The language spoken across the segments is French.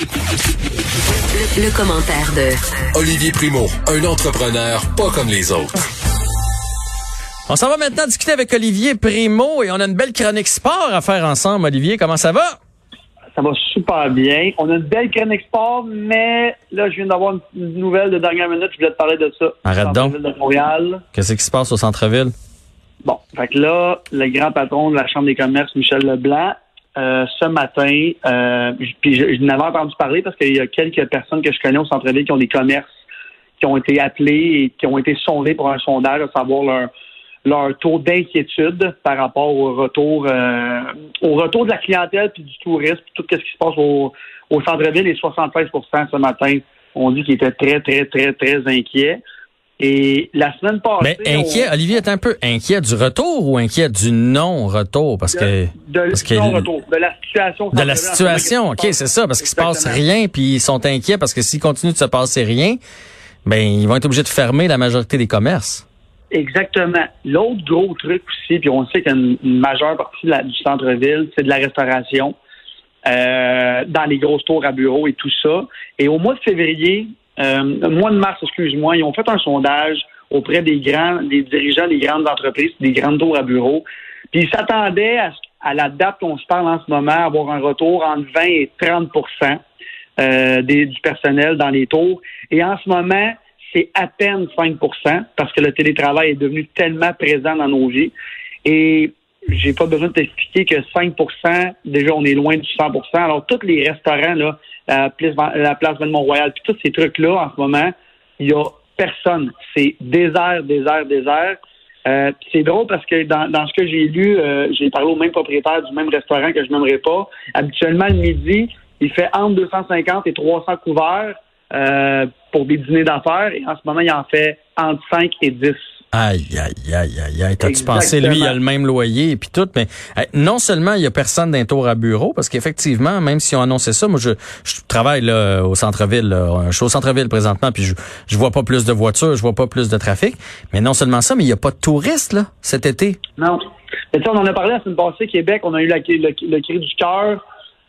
Le, le commentaire de Olivier Primo, un entrepreneur pas comme les autres. On s'en va maintenant discuter avec Olivier Primo et on a une belle chronique sport à faire ensemble. Olivier, comment ça va? Ça va super bien. On a une belle chronique sport, mais là, je viens d'avoir une nouvelle de dernière minute. Je voulais te parler de ça. Arrête donc. de Montréal. Qu'est-ce qui se passe au centre-ville? Bon, fait que là, le grand patron de la Chambre des commerces, Michel Leblanc, euh, ce matin, euh, puis je, je n'avais entendu parler parce qu'il y a quelques personnes que je connais au centre-ville qui ont des commerces qui ont été appelés et qui ont été sondés pour un sondage, à savoir leur, leur taux d'inquiétude par rapport au retour euh, au retour de la clientèle puis du tourisme, puis tout ce qui se passe au, au centre-ville. Et 76% ce matin ont dit qu'ils étaient très, très, très, très inquiets. Et la semaine passée. Mais inquiet, on- Olivier est un peu inquiet du retour ou inquiet du non-retour? Parce que. de, parce du que- non-retour, de la situation. De la situation, ok, c'est ça, parce qu'il se passe rien, puis ils sont inquiets parce que s'il continue de se passer rien, ben ils vont être obligés de fermer la majorité des commerces. Exactement. L'autre gros truc aussi, puis on sait qu'une une majeure partie de la- du centre-ville, c'est de la restauration, euh, dans les grosses tours à bureaux et tout ça. Et au mois de février, euh, mois de mars, excuse-moi, ils ont fait un sondage auprès des grands, des dirigeants des grandes entreprises, des grandes tours à bureaux. Puis ils s'attendaient à, à la date qu'on se parle en ce moment, à avoir un retour entre 20 et 30 euh, des, du personnel dans les tours. Et en ce moment, c'est à peine 5% parce que le télétravail est devenu tellement présent dans nos vies. Et j'ai pas besoin de t'expliquer que 5% déjà, on est loin du 100% Alors, tous les restaurants, là, la place, la place Mont-Royal, puis tous ces trucs-là, en ce moment, il y a personne. C'est désert, désert, désert. Euh, c'est drôle parce que dans, dans ce que j'ai lu, euh, j'ai parlé au même propriétaire du même restaurant que je n'aimerais pas. Habituellement, le midi, il fait entre 250 et 300 couverts euh, pour des dîners d'affaires. Et en ce moment, il en fait entre 5 et 10. Aïe, aïe, aïe, aïe, aïe. T'as-tu pensé, lui, il a le même loyer et puis tout, mais euh, non seulement il y a personne d'un tour à bureau, parce qu'effectivement, même si on annonçait ça, moi, je, je travaille là, au centre-ville, là. je suis au centre-ville présentement, puis je, je vois pas plus de voitures, je vois pas plus de trafic. Mais non seulement ça, mais il y a pas de touristes, là, cet été. Non. Mais on en a parlé la semaine passée, Québec, on a eu la- le, le cri du cœur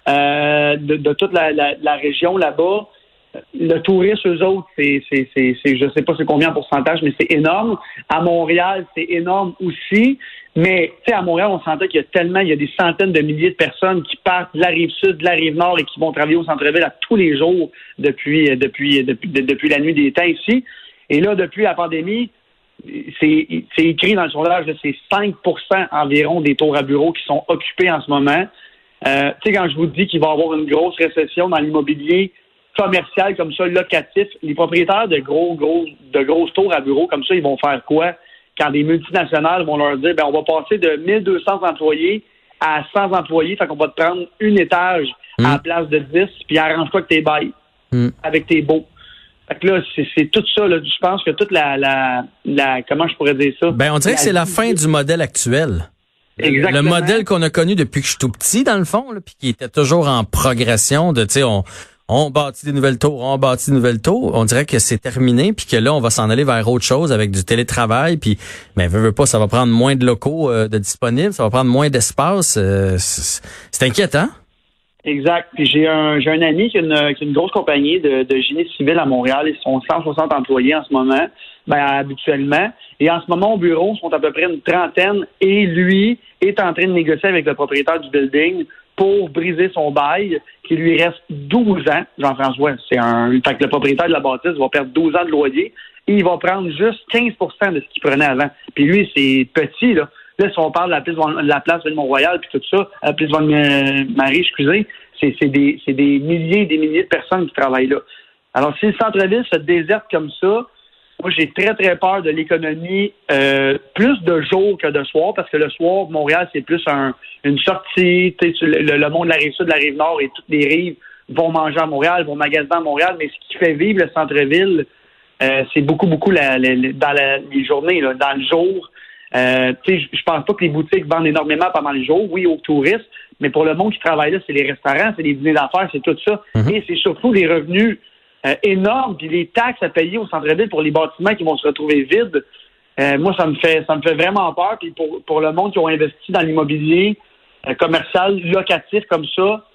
euh, de, de toute la, la- la région là-bas. Le tourisme, eux autres, c'est, c'est, c'est, c'est- je sais pas c'est combien en pourcentage, mais c'est énorme. À Montréal, c'est énorme aussi. Mais tu sais, à Montréal, on sentait qu'il y a tellement, il y a des centaines de milliers de personnes qui partent de la rive sud, de la rive nord et qui vont travailler au centre-ville à tous les jours depuis, depuis, depuis, depuis la nuit des temps ici. Et là, depuis la pandémie, c'est c'est écrit dans le sondage, là, c'est 5% environ des tours à bureau qui sont occupés en ce moment. Euh, tu sais, quand je vous dis qu'il va y avoir une grosse récession dans l'immobilier commercial comme ça, locatif, les propriétaires de gros, gros, de grosses tours à bureau comme ça, ils vont faire quoi? Quand des multinationales vont leur dire, ben, on va passer de 1200 employés à 100 employés, fait qu'on va te prendre un étage à la place de 10, puis arrange-toi avec tes bails, Mm. avec tes beaux. Fait que là, c'est tout ça, là. Je pense que toute la, la, la, comment je pourrais dire ça? Ben, on dirait que c'est la fin du modèle actuel. Le Exactement. modèle qu'on a connu depuis que je suis tout petit, dans le fond, là, puis qui était toujours en progression de, tu sais, on, on bâtit des nouvelles tours, on bâtit des nouvelles tours. On dirait que c'est terminé, puis que là, on va s'en aller vers autre chose avec du télétravail, puis, mais veut, veut pas, ça va prendre moins de locaux euh, de disponibles, ça va prendre moins d'espace. euh, c'est inquiétant. Exact. Puis j'ai un, j'ai un ami qui a, une, qui a une grosse compagnie de, de génie civil à Montréal. Ils sont 160 employés en ce moment, ben, habituellement. Et en ce moment, au bureau, ils sont à peu près une trentaine. Et lui est en train de négocier avec le propriétaire du building pour briser son bail, qui lui reste 12 ans. Jean-François, c'est un. Fait que le propriétaire de la bâtisse va perdre 12 ans de loyer et il va prendre juste 15 de ce qu'il prenait avant. Puis lui, c'est petit, là. Là, si on parle de la place, de Mont-Royal puis tout ça, la place de Marie, excusez, c'est c'est des, c'est des milliers et des milliers de personnes qui travaillent là. Alors, si le centre-ville se déserte comme ça, moi, j'ai très, très peur de l'économie euh, plus de jour que de soir, parce que le soir, Montréal, c'est plus un, une sortie. Le, le monde de la rive sud, de la rive nord et toutes les rives vont manger à Montréal, vont magasiner à Montréal, mais ce qui fait vivre le centre-ville, euh, c'est beaucoup, beaucoup la- la- la- dans la- les journées, là, dans le jour. Euh, tu sais, je je pense pas que les boutiques vendent énormément pendant les jours, oui, aux touristes, mais pour le monde qui travaille là, c'est les restaurants, c'est les dîners d'affaires, c'est tout ça. Et c'est surtout les revenus euh, énormes, puis les taxes à payer au centre-ville pour les bâtiments qui vont se retrouver vides. Euh, moi, ça me fait ça me fait vraiment peur. Puis pour, pour le monde qui ont investi dans l'immobilier euh, commercial, locatif comme ça,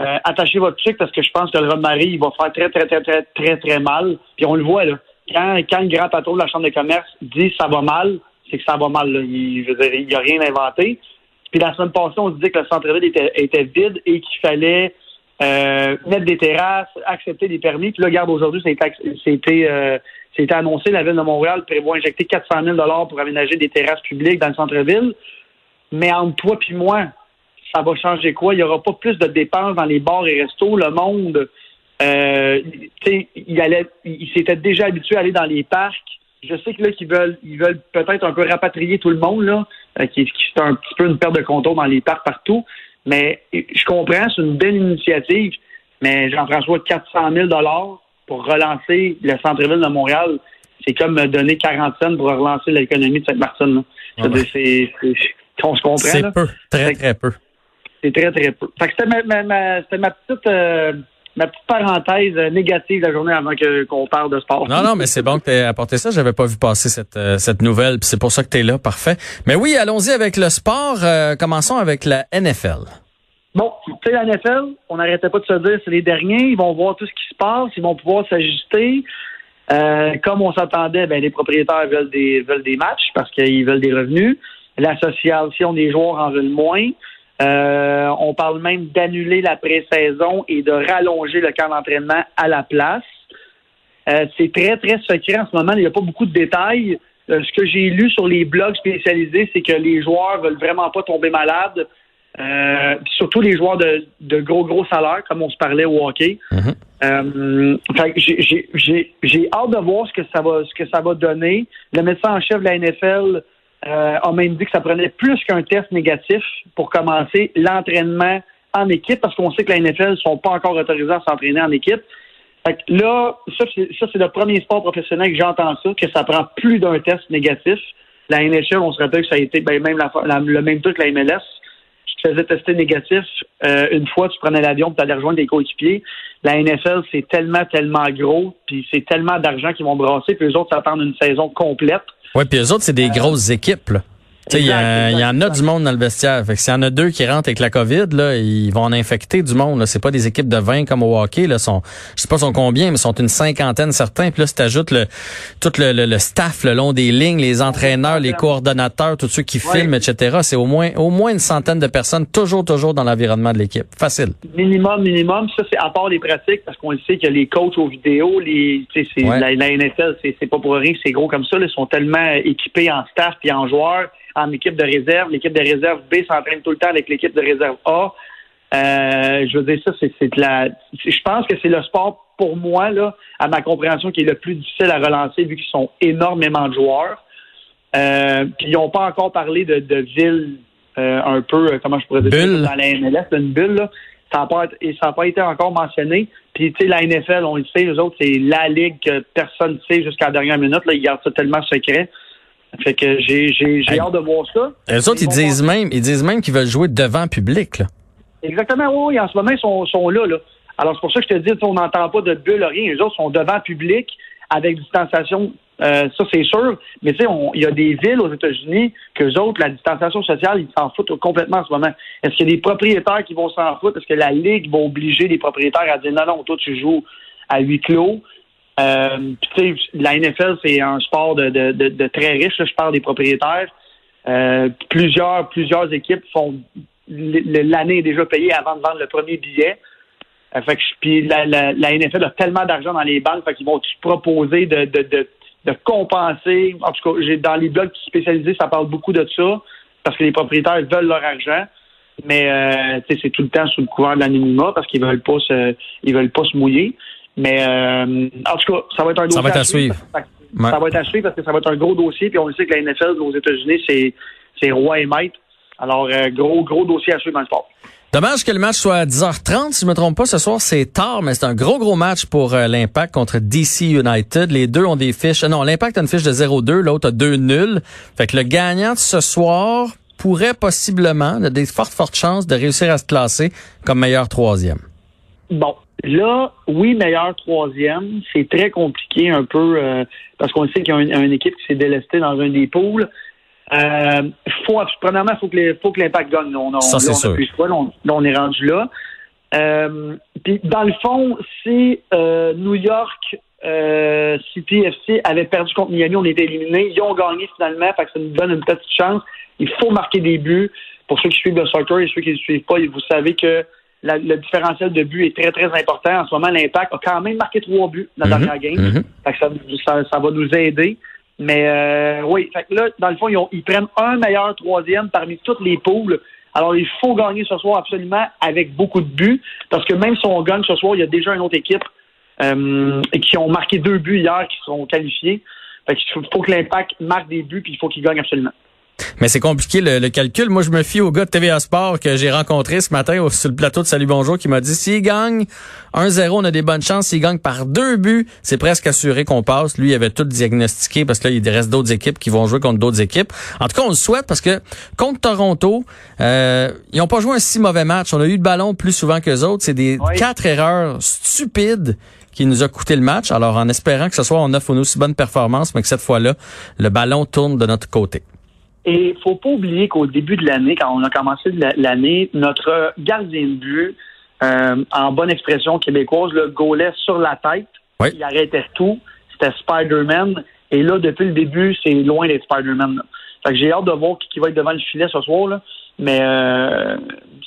Euh, attachez votre truc parce que je pense que le Rod-Marie, il va faire très, très, très, très, très, très mal. Puis on le voit, là. Quand, quand le grand patron de la Chambre de commerce dit ça va mal, c'est que ça va mal. Là. Il, je dire, il n'a rien inventé. Puis la semaine passée, on disait que le centre-ville était, était vide et qu'il fallait euh, mettre des terrasses, accepter des permis. Puis là, regarde, aujourd'hui, c'était euh, annoncé, la Ville de Montréal prévoit injecter 400 000 pour aménager des terrasses publiques dans le centre-ville. Mais entre toi et moi, ça va changer quoi? Il n'y aura pas plus de dépenses dans les bars et restos. Le monde, euh, il allait, il s'était déjà habitué à aller dans les parcs. Je sais que là, qu'ils veulent, ils veulent peut-être un peu rapatrier tout le monde, là, euh, qui, qui c'est un petit peu une perte de contrôle dans les parcs partout. Mais je comprends, c'est une belle initiative. Mais Jean-François, 400 000 pour relancer le centre-ville de Montréal, c'est comme donner 40 cents pour relancer l'économie de Sainte-Martine. C'est, on se comprend. C'est peu, très, très peu. C'est très, très peu. C'était ma, ma, ma petite... Euh, ma petite parenthèse négative de la journée avant que qu'on parle de sport. Non, non, mais c'est bon que tu aies apporté ça. J'avais pas vu passer cette, euh, cette nouvelle, puis c'est pour ça que tu es là. Parfait. Mais oui, allons-y avec le sport. Euh, commençons avec la NFL. Bon, tu sais, la NFL, on n'arrêtait pas de se dire c'est les derniers, ils vont voir tout ce qui se passe, ils vont pouvoir s'ajuster. Euh, comme on s'attendait, ben, les propriétaires veulent des, veulent des matchs parce qu'ils veulent des revenus. L'association des joueurs en veut moins. Euh, on parle même d'annuler la pré-saison et de rallonger le camp d'entraînement à la place. Euh, c'est très, très secret en ce moment. Il n'y a pas beaucoup de détails. Euh, ce que j'ai lu sur les blogs spécialisés, c'est que les joueurs veulent vraiment pas tomber malades. surtout les joueurs de, gros, gros salaires, comme on se parlait au hockey. Mm-hmm. j'ai hâte de voir ce que ça va ce que ça va donner. Le médecin en chef de la NFL euh, a même dit que ça prenait plus qu'un test négatif pour commencer l'entraînement en équipe, parce qu'on sait que la NFL ne sont pas encore autorisés à s'entraîner en équipe. Fait que là, ça, c'est le premier sport professionnel que j'entends ça, que ça prend plus d'un test négatif. La NHL, on se rappelle que ça a été ben, même le même truc que la MLS. Tu te faisais tester négatif. Euh, une fois, tu prenais l'avion pour aller rejoindre des coéquipiers. La NFL, c'est tellement, tellement gros, puis c'est tellement d'argent qu'ils vont brasser, puis les autres s'attendent une saison complète. Oui, puis eux autres, c'est des grosses équipes. Là. Il y, en a du monde dans le vestiaire. Fait que s'il y en a deux qui rentrent avec la COVID, là, ils vont en infecter du monde. C'est pas des équipes de 20 comme au hockey. Là, sont, je sais pas sont combien, mais sont une cinquantaine certains. Puis là, si t'ajoutes le, tout le, le, staff le long des lignes, les entraîneurs, les coordonnateurs, tous ceux qui filment, etc. C'est au moins au moins une centaine de personnes, toujours, toujours dans l'environnement de l'équipe. Facile. Minimum, minimum. Ça, c'est à part les pratiques, parce qu'on le sait y a les coachs aux vidéos, les, c'est, la, la, NFL, c'est, pas pour rien, c'est gros comme ça. ils sont tellement équipés en staff et en joueurs en équipe de réserve. L'équipe de réserve B s'entraîne tout le temps avec l'équipe de réserve A. Euh, je veux dire ça, c'est la. Je pense que c'est le sport pour moi là, à ma compréhension, qui est le plus difficile à relancer vu qu'ils sont énormément de joueurs. Euh, puis ils n'ont pas encore parlé de, de ville euh, un peu, comment je pourrais dire bulle. dans la MLS, une bulle. Ça n'a pas, pas, été encore mentionné. Puis, tu sais, la NFL, on le sait, les autres, c'est la ligue que personne ne sait jusqu'à la dernière minute. Là, ils gardent ça tellement secret. Fait que j'ai, j'ai, j'ai hâte de voir ça. Les autres, ils, disent même, ils disent même qu'ils veulent jouer devant public, là. Exactement, oui, en ce moment, ils sont, sont là, là. Alors, c'est pour ça que je te dis, on n'entend pas de bulle, rien. Les autres sont devant public avec distanciation, euh, ça, c'est sûr. Mais tu sais, il y a des villes aux États-Unis que les autres, la distanciation sociale, ils s'en foutent complètement en ce moment. Est-ce qu'il y a des propriétaires qui vont s'en foutre? Est-ce que la Ligue va obliger les propriétaires à dire non, non, toi, tu joues à huis clos? Euh, la NFL, c'est un sport de, très riche. je parle des propriétaires. Euh, plusieurs, plusieurs équipes font l'année déjà payée avant de vendre le premier billet. Euh, puis la, NFL a tellement d'argent dans les banques, qu'ils vont proposer de, compenser. En tout cas, dans les blogs spécialisés, ça parle beaucoup de ça, parce que les propriétaires veulent leur argent. Mais c'est tout le temps sous le couvert de l'anonymat parce qu'ils veulent pas se ils veulent pas se mouiller. Mais euh, en tout cas, ça va être un dossier. Ça va être à, suivre. Ça va être à suivre parce que ça va être un gros dossier. Puis on le sait que la NFL aux États-Unis, c'est, c'est roi et maître. Alors, euh, gros, gros dossier à suivre dans le sport. Dommage que le match soit à 10h30, si je me trompe pas. Ce soir, c'est tard, mais c'est un gros, gros match pour euh, l'Impact contre DC United. Les deux ont des fiches. Non, l'Impact a une fiche de 0-2, l'autre a 2 nuls. Fait que le gagnant de ce soir pourrait possiblement, a des fortes, fortes chances de réussir à se classer comme meilleur troisième. Bon, Là, oui, meilleur troisième. C'est très compliqué un peu euh, parce qu'on sait qu'il y a une, équipe qui s'est délestée dans un des poules. Euh, faut, premièrement, il faut que l'impact gagne. On, on, Ça, c'est sûr. là, on, est rendu là. Euh, puis dans le fond, si euh, New York euh, City FC avait perdu contre Miami, on était éliminés. Ils ont gagné finalement, fait que ça nous donne une petite chance. Il faut marquer des buts. Pour ceux qui suivent le soccer et ceux qui ne suivent pas, vous savez que le différentiel de but est très, très important. En ce moment, l'Impact a quand même marqué trois buts dans la mhm. dernière game. Mhm. fait que ça, ça, va nous aider. Mais euh, oui, fait que là, dans le fond, ils, ils, prennent un meilleur troisième parmi toutes les poules. Alors, il faut gagner ce soir absolument avec beaucoup de buts, parce que même si on gagne ce soir, il y a déjà une autre équipe euh, qui ont marqué deux buts hier qui seront qualifiés. Fait il faut, que l'impact marque des buts, puis il faut qu'il gagne absolument. Mais c'est compliqué le, calcul. Moi, je me fie au gars de TVA Sport que j'ai rencontré ce matin au, sur le plateau de Salut Bonjour qui m'a dit s'il gagne 1-0, on a des bonnes chances. S'il gagne par deux buts, c'est presque assuré qu'on passe. Lui, il avait tout diagnostiqué parce que là, il reste d'autres équipes qui vont jouer contre d'autres équipes. En tout cas, on le souhaite parce que contre Toronto, euh, ils n'ont pas joué un si mauvais match. On a eu le ballon plus souvent que les autres. C'est des quatre erreurs stupides qui nous a coûté le match. Alors, en espérant que ce soit on offre une aussi bonne performance, mais que cette fois-là, le ballon tourne de notre côté. Et faut pas oublier qu'au début de l'année, quand on a commencé l'année, notre gardien de but, euh, en bonne expression québécoise, le gaulait sur la tête. Il arrêtait tout. C'était Spider-Man. Et là, depuis le début, c'est loin d'être Spider-Man. Fait que j'ai hâte de voir qui, va être devant le filet ce soir. Là. Mais euh,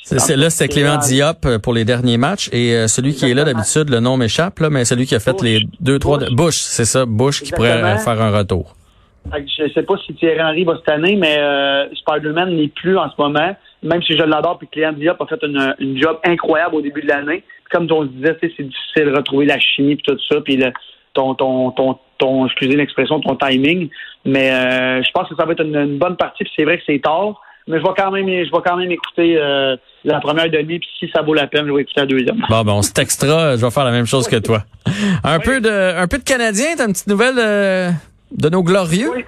c'est là, c'est Clément Diop euh, pour les derniers matchs. Et euh, celui qui est là d'habitude, le nom m'échappe, là, mais celui qui a fait les deux, trois Bush, c'est ça, Bush qui pourrait faire un retour. Je sais pas si Thierry Henry va cette année, mais euh, Spider-Man n'est plus en ce moment. Même si je l'adore, puis Clément Diop a fait une, une job incroyable au début de l'année. Comme on se disait, c'est difficile de retrouver la chimie et tout ça, puis le, ton, ton, ton, ton, excusez l'expression, ton timing. Mais euh, je pense que ça va être une, bonne partie, puis c'est vrai que c'est tard. Mais je vais quand même, je vais quand même écouter euh, la première demi, puis si ça vaut la peine, je vais écouter la deuxième. Bon, ben on se textera, je vais faire la même chose que toi. Un peu de, un peu de Canadien, t'as une petite nouvelle euh, de nos glorieux? Oui.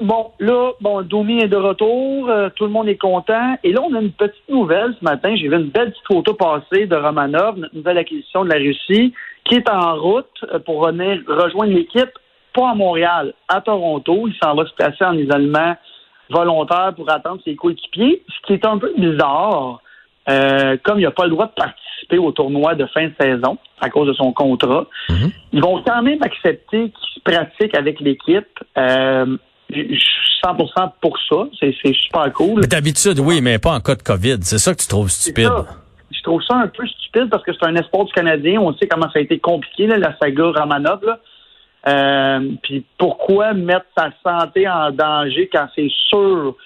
Bon, là, bon, Domi est de retour, euh, tout le monde est content. Et là, on a une petite nouvelle ce matin. J'ai vu une belle petite photo passer de Romanov, notre nouvelle acquisition de la Russie, qui est en route euh, pour venir rejoindre l'équipe, pas à Montréal, à Toronto. Il s'en va se placer en isolement volontaire pour attendre ses coéquipiers, ce qui est un peu bizarre. Euh, comme il n'a pas le droit de participer au tournoi de fin de saison à cause de son contrat, mhm. ils vont quand même accepter qu'il se pratique avec l'équipe. Euh, je suis 100% pour ça. C'est super cool. Mais d'habitude, oui, mais pas en cas de COVID. C'est ça que tu trouves stupide. Je trouve ça un peu stupide parce que c'est un espoir du Canadien. On sait comment ça a été compliqué, la saga Ramanov. Euh, puis pourquoi mettre sa santé en danger quand c'est sûr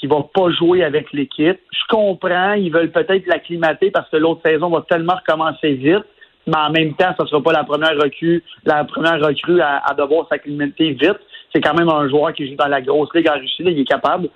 qu'il va pas jouer avec l'équipe? Je comprends, ils veulent peut-être l'acclimater parce que l'autre saison va tellement recommencer vite, mais en même temps, ce sera pas la première recrue, la première recrue à, à devoir s'acclimater vite c'est quand même un joueur qui joue dans la grosse ligue en Russie, là, il est capable.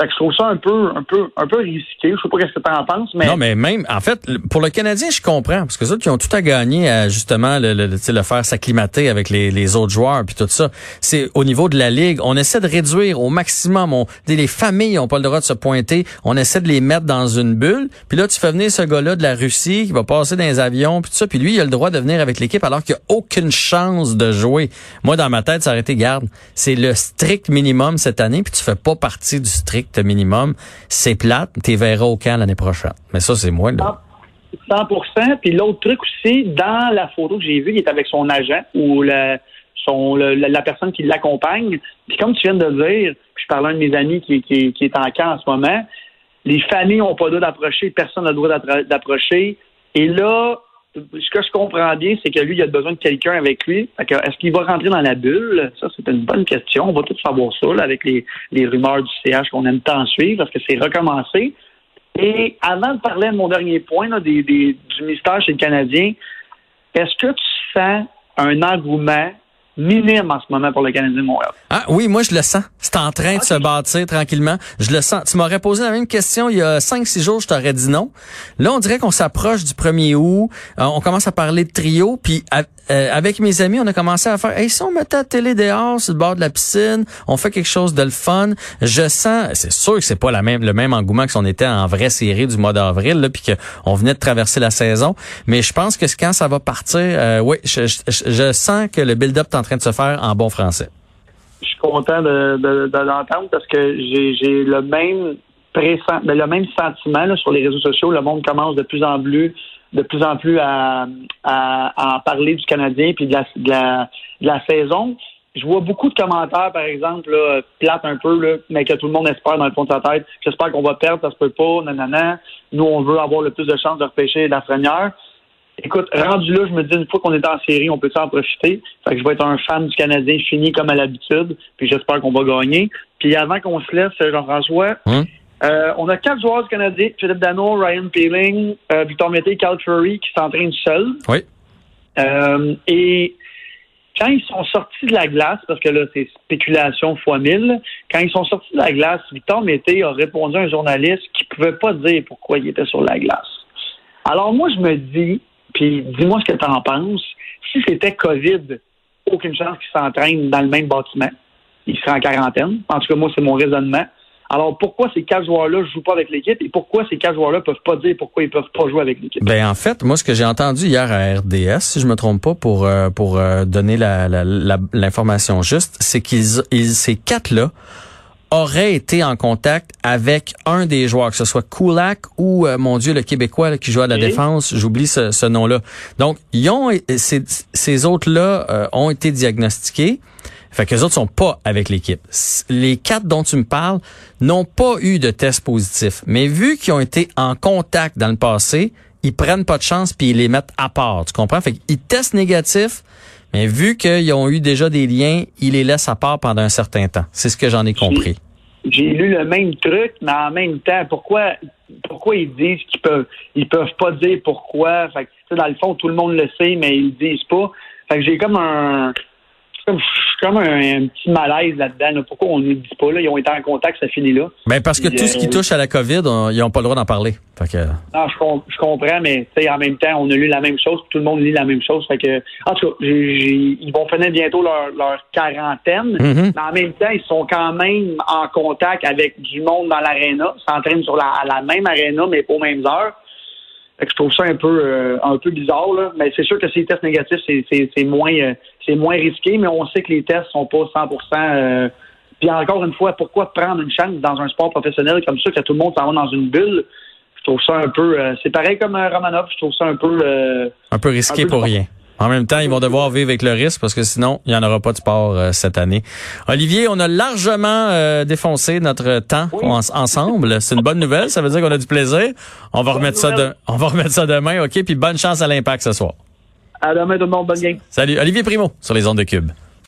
Fait que je trouve ça un peu, un peu, un peu risqué. Je sais pas ce que tu en penses, mais. Non, mais même, en fait, pour le Canadien, je comprends. Parce que ça, qui ont tout à gagner à, justement, le, le, le faire s'acclimater avec les, les, autres joueurs puis tout ça. C'est au niveau de la Ligue. On essaie de réduire au maximum. On, les familles ont pas le droit de se pointer. On essaie de les mettre dans une bulle. Puis là, tu fais venir ce gars-là de la Russie qui va passer dans les avions puis tout ça. Puis lui, il a le droit de venir avec l'équipe alors qu'il a aucune chance de jouer. Moi, dans ma tête, ça aurait été garde. C'est le strict minimum cette année puis tu fais pas partie du strict minimum. C'est plate, tu verras au camp l'année prochaine. Mais ça, c'est moi. Là. 100% Puis l'autre truc aussi, dans la photo que j'ai vue, il est avec son agent ou la, son, la, personne qui l'accompagne. Puis comme tu viens de dire, je parle à un de mes amis qui, qui, est en camp en ce moment, les familles n'ont pas le droit d'approcher, personne n'a le droit d'approcher. Et là, ce que je comprends bien, c'est que lui, il a besoin de quelqu'un avec lui. Est-ce qu'il va rentrer dans la bulle? Ça, c'est une bonne question. On va tout savoir ça avec les, rumeurs du CH qu'on aime tant suivre parce que c'est recommencé. Et avant de parler de mon dernier point des, du mystère chez le Canadien, est-ce que tu sens un engouement minime en ce moment pour le Canadien de Montréal. Ah oui, moi je le sens. C'est en train de se bâtir tranquillement. Je le sens. Tu m'aurais posé la même question il y a 5-6 jours, je t'aurais dit non. Là, on dirait qu'on s'approche du 1er août. Euh, on commence à parler de trio. Puis euh, avec mes amis, on a commencé à faire, hey, si on mettait la télé dehors sur le bord de la piscine, on fait quelque chose de le fun. Je sens, c'est sûr que c'est pas la même, le même engouement que si on était en vraie série du mois d'avril, là, puis qu'on venait de traverser la saison. Mais je pense que quand ça va partir, euh, oui, je, je, sens que le build-up est en train de se faire en bon français. Je suis content de, l'entendre parce que j'ai le même ben, le même sentiment sur les réseaux sociaux. Le monde commence de plus en plus de plus en plus à, en parler du Canadien puis de la, saison. Je vois beaucoup de commentaires, par exemple, là, plates un peu, mais que tout le monde espère dans le fond de sa tête. J'espère qu'on va perdre, ça se peut pas, nanana. Nous, on veut avoir le plus de chances de repêcher la première. Écoute, rendu là, je me dis, une fois qu'on est en série, on peut en profiter? Fait que je vais être un fan du Canadien fini comme à l'habitude, puis j'espère qu'on va gagner. Puis avant qu'on se laisse, Jean-François, Hum. euh, on a quatre joueurs du Canadien, Philippe Dano, Ryan Peeling, euh, Victor Mété, Cal Furry, qui s'entraînent seuls. Oui. Euh, et quand ils sont sortis de la glace, parce que là, c'est spéculation fois mille, quand ils sont sortis de la glace, Victor Mété a répondu à un journaliste qui pouvait pas dire pourquoi il était sur la glace. Alors moi, je me dis, puis dis-moi ce que tu en penses, si c'était COVID, aucune chance qu'ils s'entraînent dans le même bâtiment. Ils seraient en quarantaine. En tout cas, moi, c'est mon raisonnement. Alors, pourquoi ces quatre joueurs-là ne jouent pas avec l'équipe et pourquoi ces quatre joueurs-là peuvent pas dire pourquoi ils peuvent pas jouer avec l'équipe? Ben en fait, moi ce que j'ai entendu hier à RDS, si je me trompe pas pour euh, pour euh, donner la- la- la- l'information juste, c'est qu'ils ils- ces quatre là auraient été en contact avec un des joueurs, que ce soit Kulak ou euh, mon Dieu le Québécois là, qui joue à la Oui. défense, j'oublie ce, ce nom-là. Donc ils ont ces, ces autres là ont été diagnostiqués. Fait que les autres sont pas avec l'équipe. Les quatre dont tu me parles n'ont pas eu de test positif. Mais vu qu'ils ont été en contact dans le passé, ils prennent pas de chance puis ils les mettent à part. Tu comprends? Fait qu'ils testent négatif, mais vu qu'ils ont eu déjà des liens, ils les laissent à part pendant un certain temps. C'est ce que j'en ai compris. J'ai lu le même truc, mais en même temps, pourquoi pourquoi ils disent qu'ils peuvent ils peuvent pas dire pourquoi? Fait que, dans le fond, tout le monde le sait, mais ils le disent pas. Fait que j'ai comme un comme, comme un, un petit malaise là-dedans. là. Pourquoi on ne dit pas? Là? Ils ont été en contact, ça finit là. Ben parce que tout ce qui euh, touche à la COVID, on- ils ont pas le droit d'en parler. Fait que, Non, je, com- je comprends, mais tu sais, en même temps, on a lu la même chose, tout le monde lit la même chose. Fait que, en tout cas, ils vont finir bientôt leur, leur quarantaine, Mhm. mais en même temps, ils sont quand même en contact avec du monde dans l'aréna, Ils s'entraînent sur la, la même aréna, mais pas aux mêmes heures. Fait que je trouve ça un peu euh, un peu bizarre, là. Mais c'est sûr que ces tests négatifs, c'est, moins euh, c'est moins risqué, mais on sait que les tests sont pas 100% euh, Puis encore une fois, pourquoi prendre une chance dans un sport professionnel comme ça, que tout le monde s'en va dans une bulle? Je trouve ça un peu. euh, c'est pareil comme euh, Romanov, je trouve ça un peu. euh, un peu risqué un peu pour rien. En même temps, ils vont devoir vivre avec le risque parce que sinon, il n'y en aura pas de sport euh, cette année. Olivier, on a largement euh, défoncé notre temps Oui. en- ensemble. C'est une bonne nouvelle. Ça veut dire qu'on a du plaisir. On va Bonne remettre ça de, on va remettre ça demain, OK? Puis bonne chance à l'impact ce soir. à demain, tout le monde, bonne game. Salut. Olivier Primo sur les ondes de Cube.